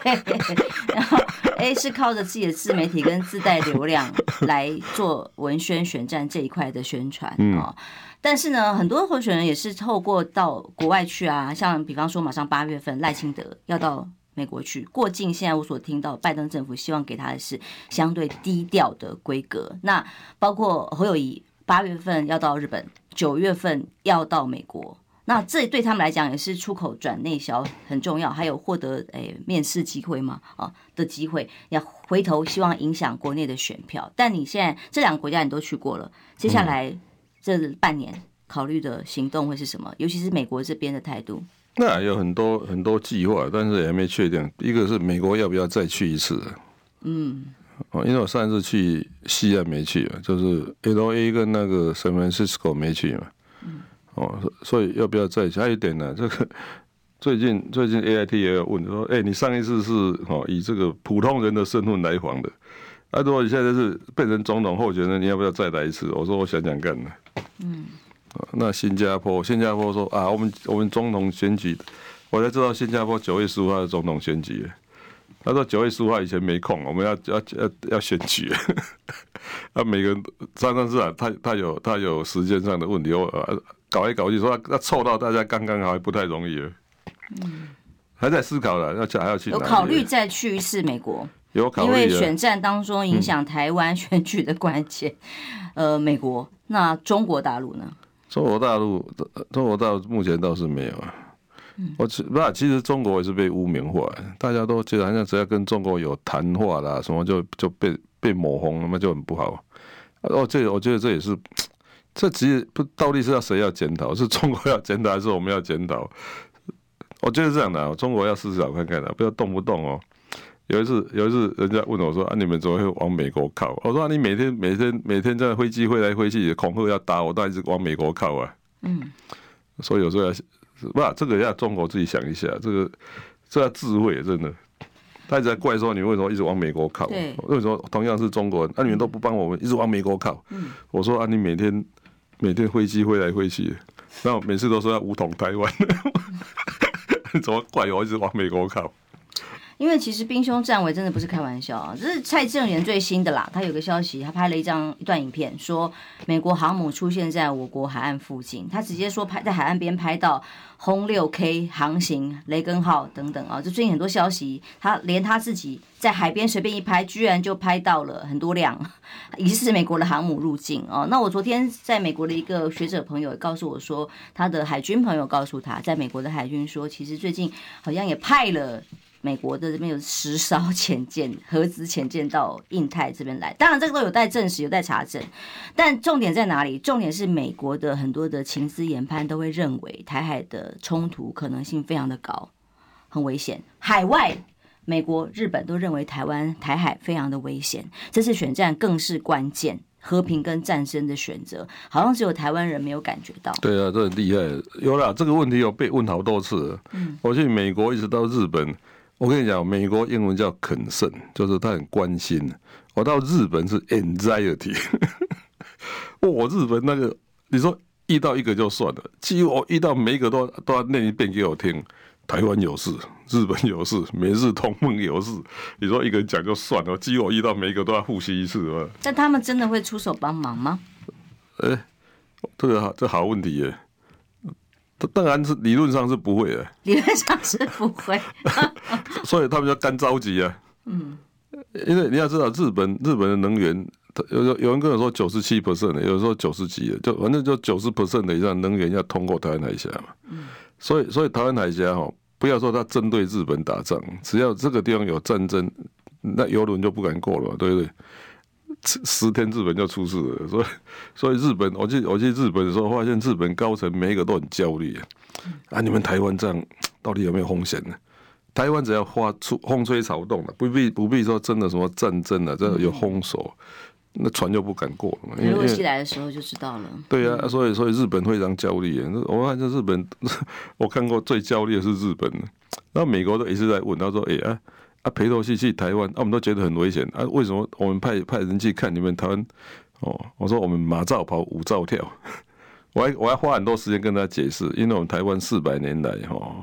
对，然后 A 是靠着自己的自媒体跟自带流量来做文宣选战这一块的宣传哦。但是呢，很多候选人也是透过到国外去啊，像比方说马上八月份赖清德要到美国去过境，现在我所听到拜登政府希望给他的是相对低调的规格。那包括侯友谊八月份要到日本，九月份要到美国。那这对他们来讲也是出口转内销很重要，还有获得诶、哎、面试机会嘛啊的机会，要回头希望影响国内的选票。但你现在这两个国家你都去过了，接下来这半年考虑的行动会是什么？尤其是美国这边的态度。那有很多很多计划，但是也还没确定。一个是美国要不要再去一次？嗯，哦，因为我上一次去西岸没去嘛，就是 LA 跟那个 San Francisco 没去嘛。哦，所以要不要再？还有一点呢，这个最近最近 A I T 也有问说，哎、欸，你上一次是哦以这个普通人的身份来访的，啊，如果你现在是变成总统候选人，你要不要再来一次？我说我想想看呢。嗯。那新加坡，新加坡说啊，我们我们总统选举，我才知道新加坡九月十五号的总统选举。他说九月十五号以前没空，我们要要要要选举。啊，每个人常常是啊，他他有他有时间上的问题，我搞来搞去，说要凑到大家刚刚好，还不太容易。嗯，还在思考了，要还要去？有考虑再去一次美国？有考虑，因为选战当中影响台湾选举的关键。嗯、呃，美国，那中国大陆呢？中国大陆，中国大陆目前倒是没有啊。嗯、我其不，其实中国也是被污名化，大家都觉得好像只要跟中国有谈话啦，什么就就被被抹红，那么就很不好。哦，这我觉得这也是，这其实不到底是要谁要检讨？是中国要检讨，还是我们要检讨？我觉得这样的，中国要试试看看的，不要动不动哦。有一次，有一次，人家问我说：“啊，你们怎么会往美国靠？”我说：“啊，你每天、每天、每天在飞机飞来飞去，恐吓要打我，当然是往美国靠啊。”嗯，所以有时候要不，这个要中国自己想一下，这个这要智慧，真的。他一直在怪说你为什么一直往美国靠？对，为什么同样是中国人，啊，你们都不帮我们，一直往美国靠？嗯，我说：“啊，你每天每天飞机飞来飞去，然后每次都说要武统台湾，怎么怪我？一直往美国靠？”因为其实兵凶战危真的不是开玩笑啊，这是蔡正元最新的啦。他有个消息，他拍了一张一段影片，说美国航母出现在我国海岸附近。他直接说拍在海岸边拍到轰六 K 航行雷根号等等啊。就最近很多消息，他连他自己在海边随便一拍，居然就拍到了很多辆疑似美国的航母入境哦。那我昨天在美国的一个学者朋友告诉我说，他的海军朋友告诉他，在美国的海军说，其实最近好像也派了。美国的这边有十艘 潜舰、核子潜舰到印太这边来，当然这个都有待证实、有待查证。但重点在哪里？重点是美国的很多的情资研判都会认为台海的冲突可能性非常的高，很危险。海外，美国、日本都认为台湾台海非常的危险。这次选战更是关键，和平跟战争的选择，好像只有台湾人没有感觉到。对啊，这很厉害。有啦，这个问题有被问好多次了。嗯，我去美国一直到日本。我跟你讲，美国英文叫 concern，就是他很关心。我到日本是 anxiety。我日本那个，你说遇到一个就算了，几乎我遇到每一个都都要念一遍给我听。台湾有事，日本有事，美日同盟有事。你说一个人讲就算了，几乎我遇到每一个都要复习一次。但他们真的会出手帮忙吗？哎、欸，这个好，这好问题耶。当然是理论上是不会的，理论上是不会，所以他们就干着急啊。嗯，因为你要知道，日本日本的能源，有有有人跟我说九十七 percent 的，有人说九十几的，就反正就九十 percent 的以上能源要通过台湾海峡嘛。嗯，所以所以台湾海峡哈，不要说他针对日本打仗，只要这个地方有战争，那游轮就不敢过了，对不对？十天日本就出事了，所以所以日本，我去我去日本的时候，发现日本高层每一个都很焦虑啊！啊，你们台湾这样 到底有没有风险呢？台湾只要发出风吹草动了，不必不必说真的什么战争啊，这有封锁，那船就不敢过了嘛。因为洛西来的时候就知道了。对啊，所以所以日本非常焦虑啊！我看这日本，我看过最焦虑的是日本，那美国都一直在问，他说：“哎呀。”啊，裴洛西去台湾，啊，我们都觉得很危险啊。为什么我们派派人去看你们台湾？哦，我说我们马照跑，舞照跳。我还我还花很多时间跟他解释，因为我们台湾四百年来，哦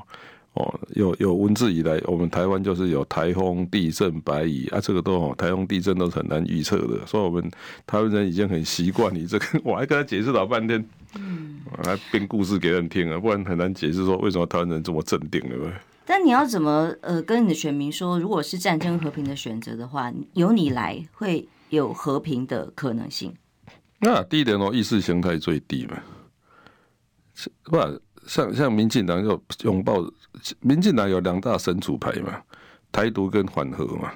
哦，有有文字以来，我们台湾就是有台风、地震、白蚁啊，这个都哦，台风、地震都是很难预测的，所以我们台湾人已经很习惯你这个。我还跟他解释老半天，嗯，还编故事给人听啊，不然很难解释说为什么台湾人这么镇定，对不对？但你要怎么呃跟你的选民说，如果是战争和平的选择的话，由你来会有和平的可能性？那第一点哦，意识形态最低嘛，不像像民进党就拥抱，民进党有两大神主牌嘛，台独跟缓和嘛。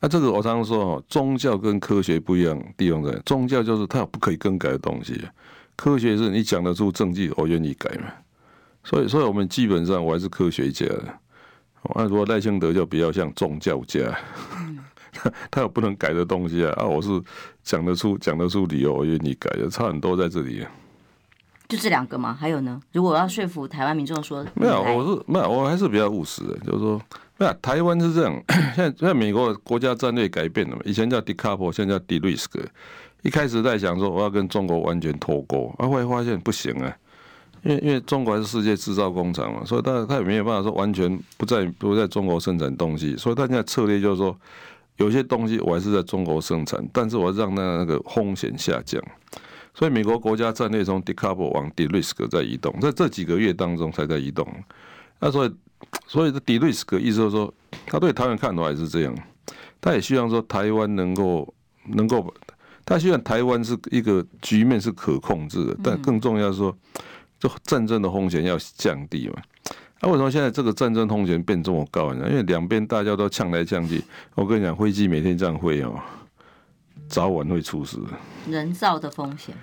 那这个我常常说哦，宗教跟科学不一样地方在，宗教就是它有不可以更改的东西，科学是你讲得出证据，我愿意改嘛。所以，所以我们基本上我还是科学家。那如果赖清德就比较像宗教家，他有不能改的东西啊。啊，我是讲得出讲得出理由，我愿意改的，差很多在这里。就这两个吗？还有呢？如果我要说服台湾民众说，没有，我是没有，我还是比较务实的，就是说，没有，台湾是这样，现在现在美国的国家战略改变了嘛，以前叫 decouple，现在叫 de-risk。一开始在想说我要跟中国完全脱钩，啊，后来发现不行啊，因为因为中国还是世界制造工厂嘛，所以他他也没有办法说完全不在不在中国生产东西，所以他现在策略就是说，有些东西我还是在中国生产，但是我让那那个风险下降。所以美国国家战略从 decouple 往 de-risk 在移动，在这几个月当中才在移动。那所以，所以 de-risk 意思就是说，他对台湾看法也是这样，他也希望说台湾能够能够，他希望台湾是一个局面是可控制的，但更重要是说，就战争的风险要降低嘛。那为什么现在这个战争风险变这么高呢？因为两边大家都呛来呛去，我跟你讲，飞机每天这样飞哦。早晚会出事，人造的风险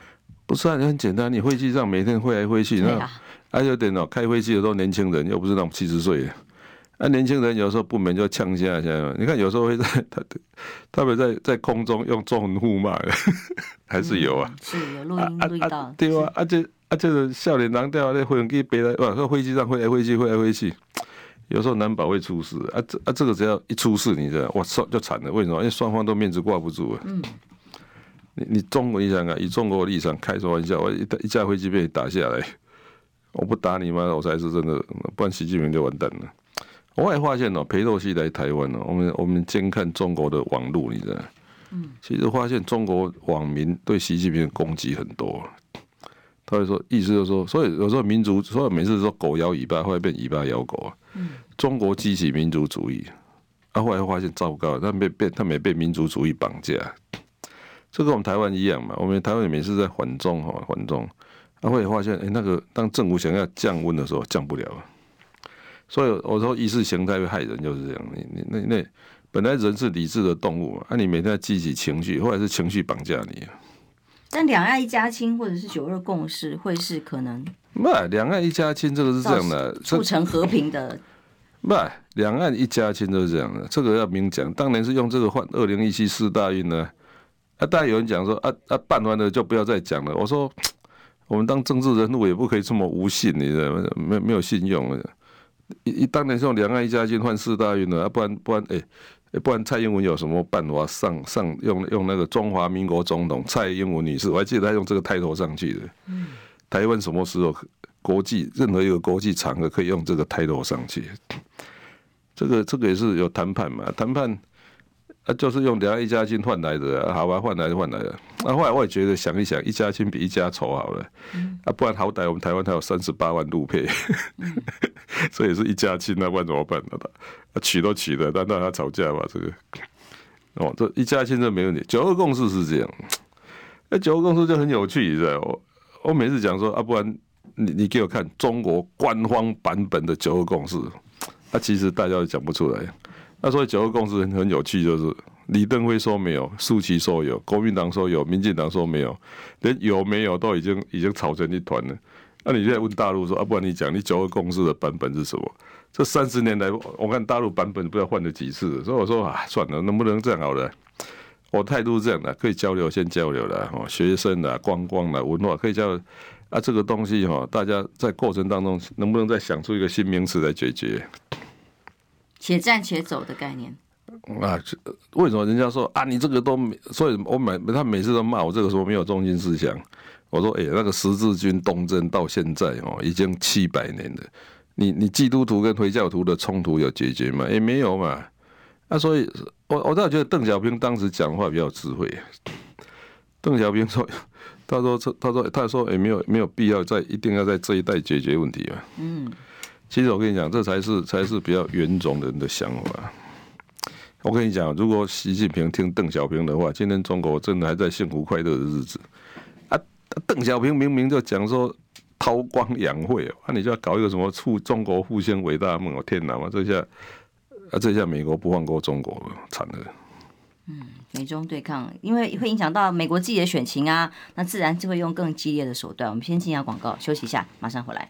不是啊？你很简单，你飞机上每天飞来飞去，那还有点哦，开飞机的都年轻人，又不是那种七十岁的。啊，年轻人有时候不免就呛下去。你看有时候会在他特别在在空中用中文互骂，还是有啊？是有录音录到，对啊，而且而且是少年郎掉那飞机飞来，哇，在飞机上飞来飞去，飞来飞去。有时候难保会出事啊！这啊，这个只要一出事，你知道，哇，双就惨了。为什么？因为双方都面子挂不住啊。嗯。你你中国你想啊，以中国立场开什么玩笑？我一一架飞机被你打下来，我不打你吗？我才是真的，不然习近平就完蛋了。我也发现哦，裴洛西来台湾哦，我们我们监看中国的网络，你知道？嗯。其实发现中国网民对习近平的攻击很多。他会说，意思就是说，所以有时候民族，所以每次说狗咬尾巴，后来变尾巴咬狗啊。中国激起民族主义，啊，后来发现糟糕，他没被他没被民族主义绑架。这跟我们台湾一样嘛，我们台湾每次在缓中哈缓中，啊，后来发现哎，那个当政府想要降温的时候降不了。所以我说意识形态会害人就是这样，你你那那本来人是理智的动物嘛，啊，你每天在激起情绪，后来是情绪绑架你。但两岸一家亲，或者是九二共识，会是可能？不，两岸一家亲，这个是这样的，促成和平的。不，两岸一家亲都是这样的，这个要明讲。当年是用这个换二零一七四大运呢，啊，当然有人讲说，啊啊，办完了就不要再讲了。我说，我们当政治人物也不可以这么无信，你知道吗？没没有信用。一一当年是用两岸一家亲换四大运的，啊，不然不然，哎。不然蔡英文有什么办法上上用用那个中华民国总统蔡英文女士？我还记得她用这个抬头上去的。嗯台湾什么时候国际任何一个国际场合可以用这个抬头上去？这个这个也是有谈判嘛？谈判啊，就是用两家一家亲换来的，啊，好吧，换来就换来的。那后来我也觉得想一想，一家亲比一家丑好了。啊，不然好歹我们台湾还有三十八万路配，所以是一家亲，那不然怎么办呢？娶都娶了，但让他吵架吧，这个哦，这一家亲这没问题。九二共识是这样，那九二共识就很有趣，你知道？我我每次讲说啊，不然你你给我看中国官方版本的九二共识，那、啊、其实大家都讲不出来。那所以九二共识很很有趣，就是李登辉说没有，苏琪说有，国民党说有，民进党说没有，连有没有都已经已经吵成一团了。那你现在问大陆说啊，不然你讲你九二共识的版本是什么？这三十年来，我看大陆版本不知道换了几次，所以我说啊，算了，能不能这样好了？我态度是这样的，可以交流先交流了，哦，学生的观光的文化可以交流啊，这个东西哈，大家在过程当中能不能再想出一个新名词来解决？且战且走的概念啊？为什么人家说啊，你这个都没，所以我每他每次都骂我这个时候没有中心思想。我说，哎，那个十字军东征到现在哦，已经七百年了。你你基督徒跟回教徒的冲突有解决吗？也没有嘛。啊，所以我我倒觉得邓小平当时讲话比较智慧。邓小平说，他说他说他说也没有没有必要在一定要在这一代解决问题嘛。嗯，其实我跟你讲，这才是才是比较圆融的人的想法。我跟你讲，如果习近平听邓小平的话，今天中国真的还在幸福快乐的日子。啊，邓小平明明就讲说。韬光养晦，那、你就要搞一个什么促中国复兴伟大梦哦？天哪嘛，这下啊，这下美国不放过中国了，惨了。嗯，美中对抗，因为会影响到美国自己的选情啊，那自然就会用更激烈的手段。我们先进一下广告，休息一下，马上回来。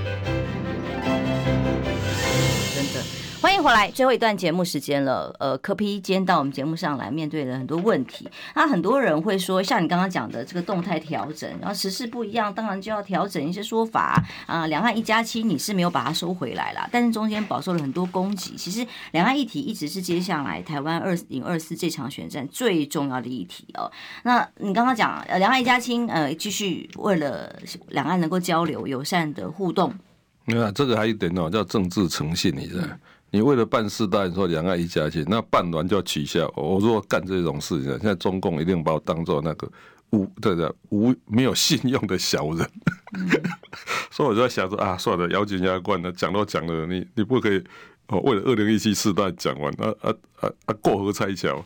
欢迎回来，最后一段节目时间了。呃，柯 P 今天到我们节目上来，面对了很多问题。那很多人会说，像你刚刚讲的这个动态调整，然后时事不一样，当然就要调整一些说法啊。两岸一家亲，你是没有把它收回来啦，但是中间饱受了很多攻击。其实，两岸议题一直是接下来台湾二零二四这场选战最重要的议题哦。那你刚刚讲，呃，两岸一家亲，呃，继续为了两岸能够交流、友善的互动。你看，这个还有一点哦，叫政治诚信，你知道。你为了办事，当然说两岸一家亲，那办完就要取消。我如果干这种事情，现在中共一定把我当做那个无对的无没有信用的小人。嗯、所以我就在想说啊，算了，咬紧牙关了，讲都讲了，你你不可以哦，为了二零一七世代讲完，啊啊啊啊过河拆桥，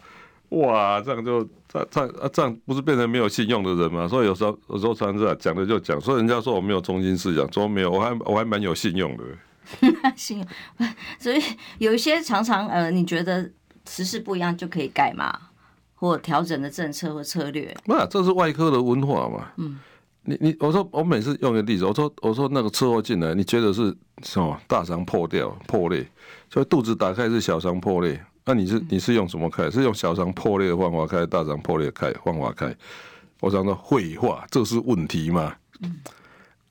哇，这样就这样这样啊这样不是变成没有信用的人吗？所以有时候有时候常常这样讲的就讲，所以人家说我没有中心思想，说没有，我还我还蛮有信用的。行，所以有一些常常呃，你觉得时事不一样就可以改嘛，或调整的政策或策略？那这是外科的文化嘛。嗯，你你我说我每次用个例子，我说我说那个车祸进来，你觉得是什么？大肠破掉破裂，所以肚子打开是小肠破裂，那你是你是用什么开？是用小肠破裂的方法开，大肠破裂开方法开？我想说废话，这是问题吗？嗯。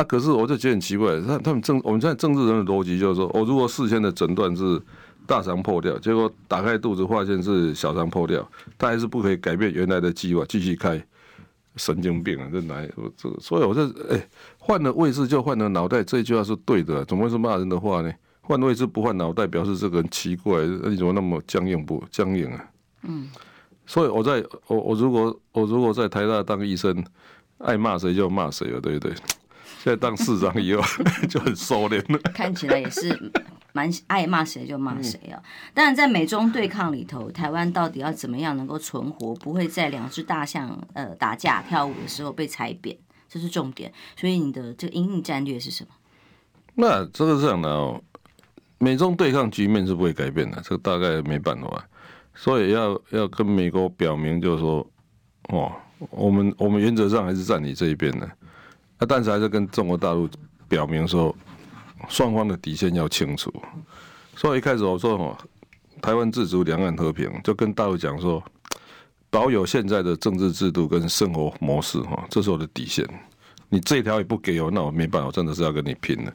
啊，可是我就觉得很奇怪，他他们政我们现在政治人的逻辑就是说，我如果事先的诊断是大肠破掉，结果打开肚子发现是小肠破掉，他还是不可以改变原来的计划，继续开，神经病啊！这哪这？所以我说，哎，换了位置就换了脑袋，这句话是对的，怎么会是骂人的话呢？换位置不换脑袋，表示这个人奇怪，你怎么那么僵硬不僵硬啊？嗯，所以我在我我如果我如果在台大当医生，爱骂谁就骂谁了，对不对？现在当市长以后 就很收敛了，看起来也是蛮爱骂谁就骂谁啊。当然，在美中对抗里头，台湾到底要怎么样能够存活，不会在两只大象呃打架跳舞的时候被踩扁，这是重点。所以你的这个因应战略是什么？那这个是这样的哦，美中对抗局面是不会改变的，这个大概没办法。所以要要跟美国表明，就是说，哦，我们我们原则上还是站你这一边的。那但是还是跟中国大陆表明说，双方的底线要清楚。所以一开始我说哦，台湾自主，两岸和平，就跟大陆讲说，保有现在的政治制度跟生活模式哈，这是我的底线。你这条也不给我，那我没办法，我真的是要跟你拼了。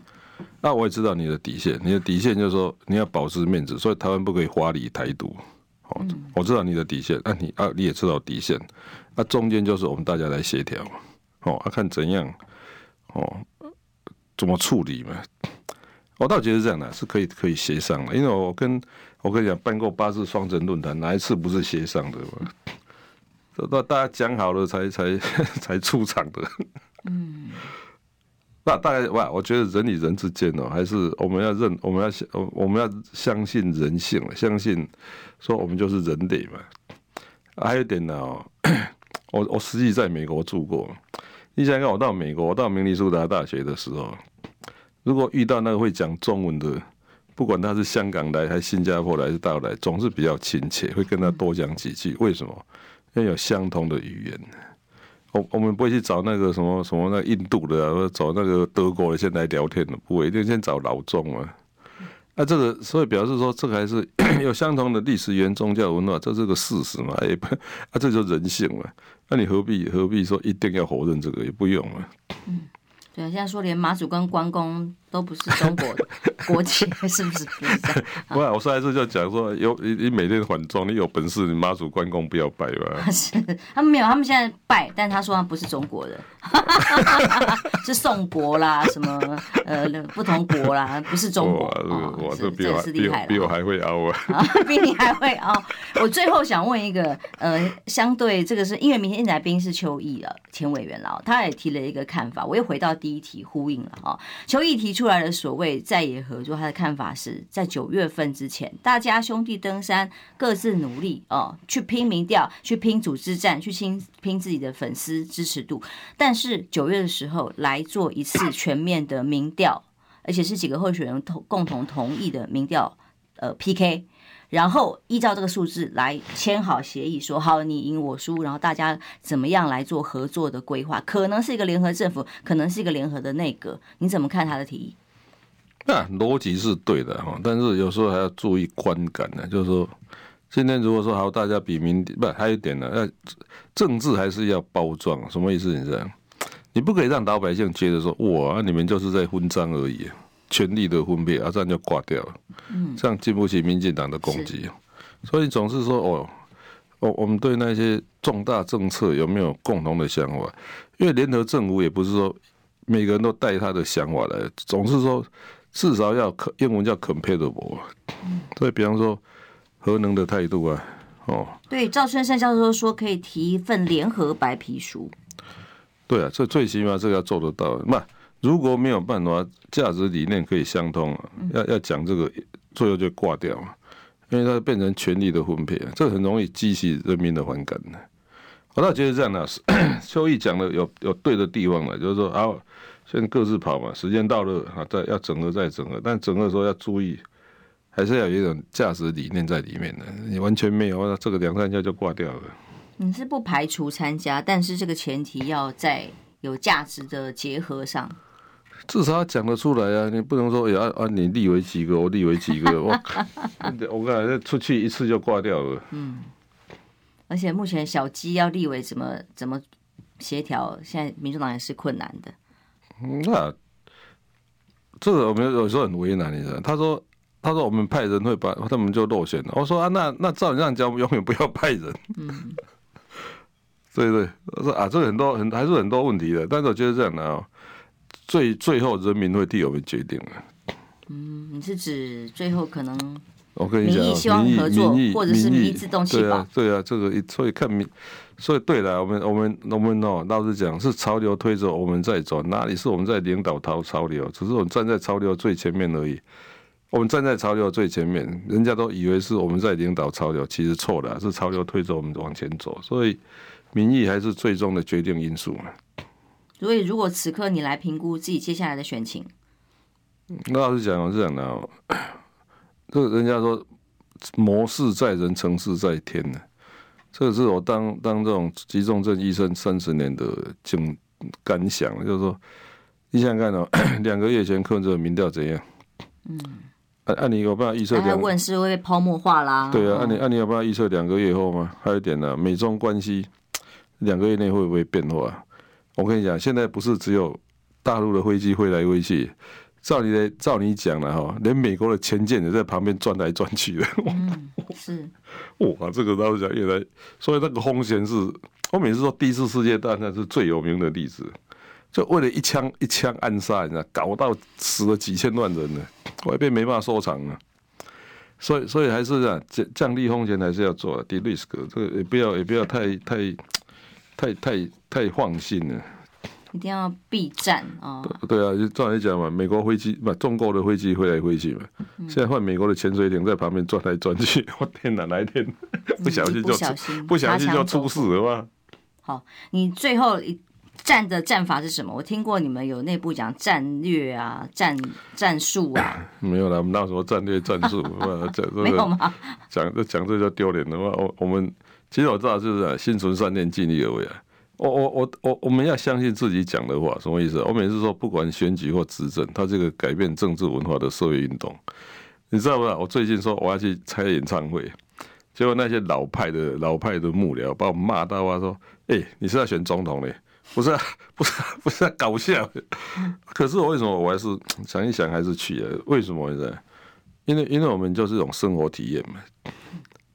那我也知道你的底线，你的底线就是说你要保持面子，所以台湾不可以花里台独。哦，我知道你的底线，那你啊你也知道底线，那中间就是我们大家来协调。哦，啊看怎样。哦，怎么处理嘛？我倒觉得这样的是可以可以协商的，因为我跟我跟你讲，办过八次双城论坛，哪一次不是协商的嘛？那大家讲好了才才 才出场的。嗯，那大概哇，我觉得人与人之间哦，还是我们要认，我们要相，我们要相信人性，相信说我们就是人类嘛。还有一点呢，我我实际在美国住过。你想想，我到美国，我到明尼苏达大学的时候，如果遇到那个会讲中文的，不管他是香港来还是新加坡来还是大陆来，总是比较亲切，会跟他多讲几句。为什么？因为有相同的语言。我我们不会去找那个什么什么那印度的，啊，或者找那个德国的先来聊天的，不会，一定先找老中啊。那这个，所以表示说，这个还是 有相同的历史、原、宗教、文化，这是个事实嘛？也不，啊，这就是人性嘛。那你何必何必说一定要否认这个？也不用啊。对，现在说连马祖跟关公都不是中国的 国籍，是不是？不是这样。不然我上一次就讲说，有你你每天缓装，你有本事，你马祖关公不要拜吧。是，他们没有，他们现在拜，但他说他不是中国人，是宋国啦，什么呃不同国啦，不是中国。哇，这个哇，这比我比我比我还会凹啊！比你还会凹。我最后想问一个，呃，相对这个是因为明天来宾是邱毅了前委员了，他也提了一个看法，我又回到第。第一题呼应了啊。邱毅提出来的所谓在野合作，他的看法是在九月份之前，大家兄弟登山，各自努力哦，去拼民调，去拼组织战，去拼拼自己的粉丝支持度。但是九月的时候来做一次全面的民调，而且是几个候选人同共同同意的民调，呃 PK。然后依照这个数字来签好协议，说好你赢我输，然后大家怎么样来做合作的规划？可能是一个联合政府，可能是一个联合的内阁，你怎么看他的提议？那、啊、逻辑是对的哈，但是有时候还要注意观感呢。就是说，今天如果说好，大家比民不还有一点呢？要政治还是要包装，什么意思？你这样，你不可以让老百姓觉得说，哇，你们就是在混账而已。权力的分配，啊，这样就挂掉了。嗯，这样经不起民进党的攻击。所以总是说，哦，哦，我们对那些重大政策有没有共同的想法？因为联合政府也不是说每个人都带他的想法来，总是说至少要英文叫 compatible。嗯，所以比方说核能的态度啊，哦，对，赵春山教授说可以提一份联合白皮书。对啊，这最起码这个要做得到，那。如果没有办法，价值理念可以相通啊，要要讲这个，最后就挂掉，因为它变成权力的分配，这很容易激起人民的反感的。我倒觉得这样呢，邱毅讲的有有对的地方了，就是说啊，先各自跑嘛，时间到了啊，再要整合再整合，但整合的时候要注意，还是要有一种价值理念在里面的。你完全没有，那这个两三下就挂掉了。你是不排除参加，但是这个前提要在有价值的结合上。至少要讲得出来啊！你不能说，呀啊，你立为几个，我立为几个，我我看这出去一次就挂掉了。嗯，而且目前小鸡要立为怎么怎么协调，现在民主党也是困难的。那这个我们有时候很为难，你知道？他说他说我们派人会把他们就落选了。我说啊，那那照你这样讲，我们永远不要派人。嗯，对对，我说啊，这个很多很还是很多问题的，但是我觉得这样的啊。最最后，人民会替我们决定的。嗯，你是指最后可能？我跟你讲，民意希望合作，或者是民意自动弃保？对啊，这个所以看民，所以对了，我们我们我们哦，老实讲，是潮流推着我们在走，哪里是我们在领导潮潮流？只是我们站在潮流最前面而已。我们站在潮流最前面，人家都以为是我们在领导潮流，其实错了，是潮流推着我们往前走。所以民意还是最终的决定因素嘛。所以，如果此刻你来评估自己接下来的选情，那老实讲，我是讲的，这人家说谋事在人，成事在天呢。这个是我当当这种急重症医生三十年的经感想，就是说，你想想看哦，两个月前柯文哲民调怎样？嗯，按按你有办法预测？两问是会被泡沫化啦。对啊，按你按你有办法预测两个月后吗？还有一点呢，美中关系两个月内会不会变化？我跟你讲，现在不是只有大陆的飞机飞来飞去，照你的照你讲了哈，连美国的潜舰也在旁边转来转去的。嗯，是。哇，这个倒是讲越来，所以那个风险是，我每次说第一次世界大战是最有名的例子，就为了一枪一枪暗杀，你知道，搞到死了几千万人呢，外边没办法收场了。所以，所以还是这样降降低风险还是要做低 risk，这个也不要也不要太太。太太太放心了，一定要避战啊！对啊，就照你讲嘛，美国飞机不，中国的飞机飞来飞去嘛。现在换美国的潜水艇在旁边转来转去，我天哪，哪一天不小心就不小心就出事了嘛？好，你最后一战的战法是什么？我听过你们有内部讲战略啊、战战术啊，没有啦，我们那时候战略战术？讲没有吗？讲这讲这就丢脸的话？我我们。其实我知道，就是心存善念，尽力而为啊。我我我我我们要相信自己讲的话，什么意思？我每次说，不管选举或执政，它这个改变政治文化的社会运动，你知道不知道？我最近说我要去开演唱会，结果那些老派的老派的幕僚把我骂到啊，说：“哎，你是要选总统嘞？不是，不是，不是在搞笑。”可是我为什么我还是想一想，还是去啊？为什么呢？因为因为我们就是一种生活体验嘛。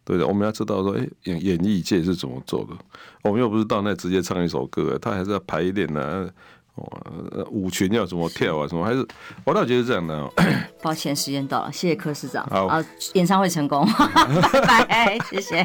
对的，我们要知道说，哎，演演艺界是怎么做的？我们又不是到那直接唱一首歌，他还是要排练呢。哦，舞群要怎么跳啊？什么还是？我倒觉得这样的哦。抱歉，时间到了，谢谢柯市长。好，演唱会成功，拜拜，谢谢。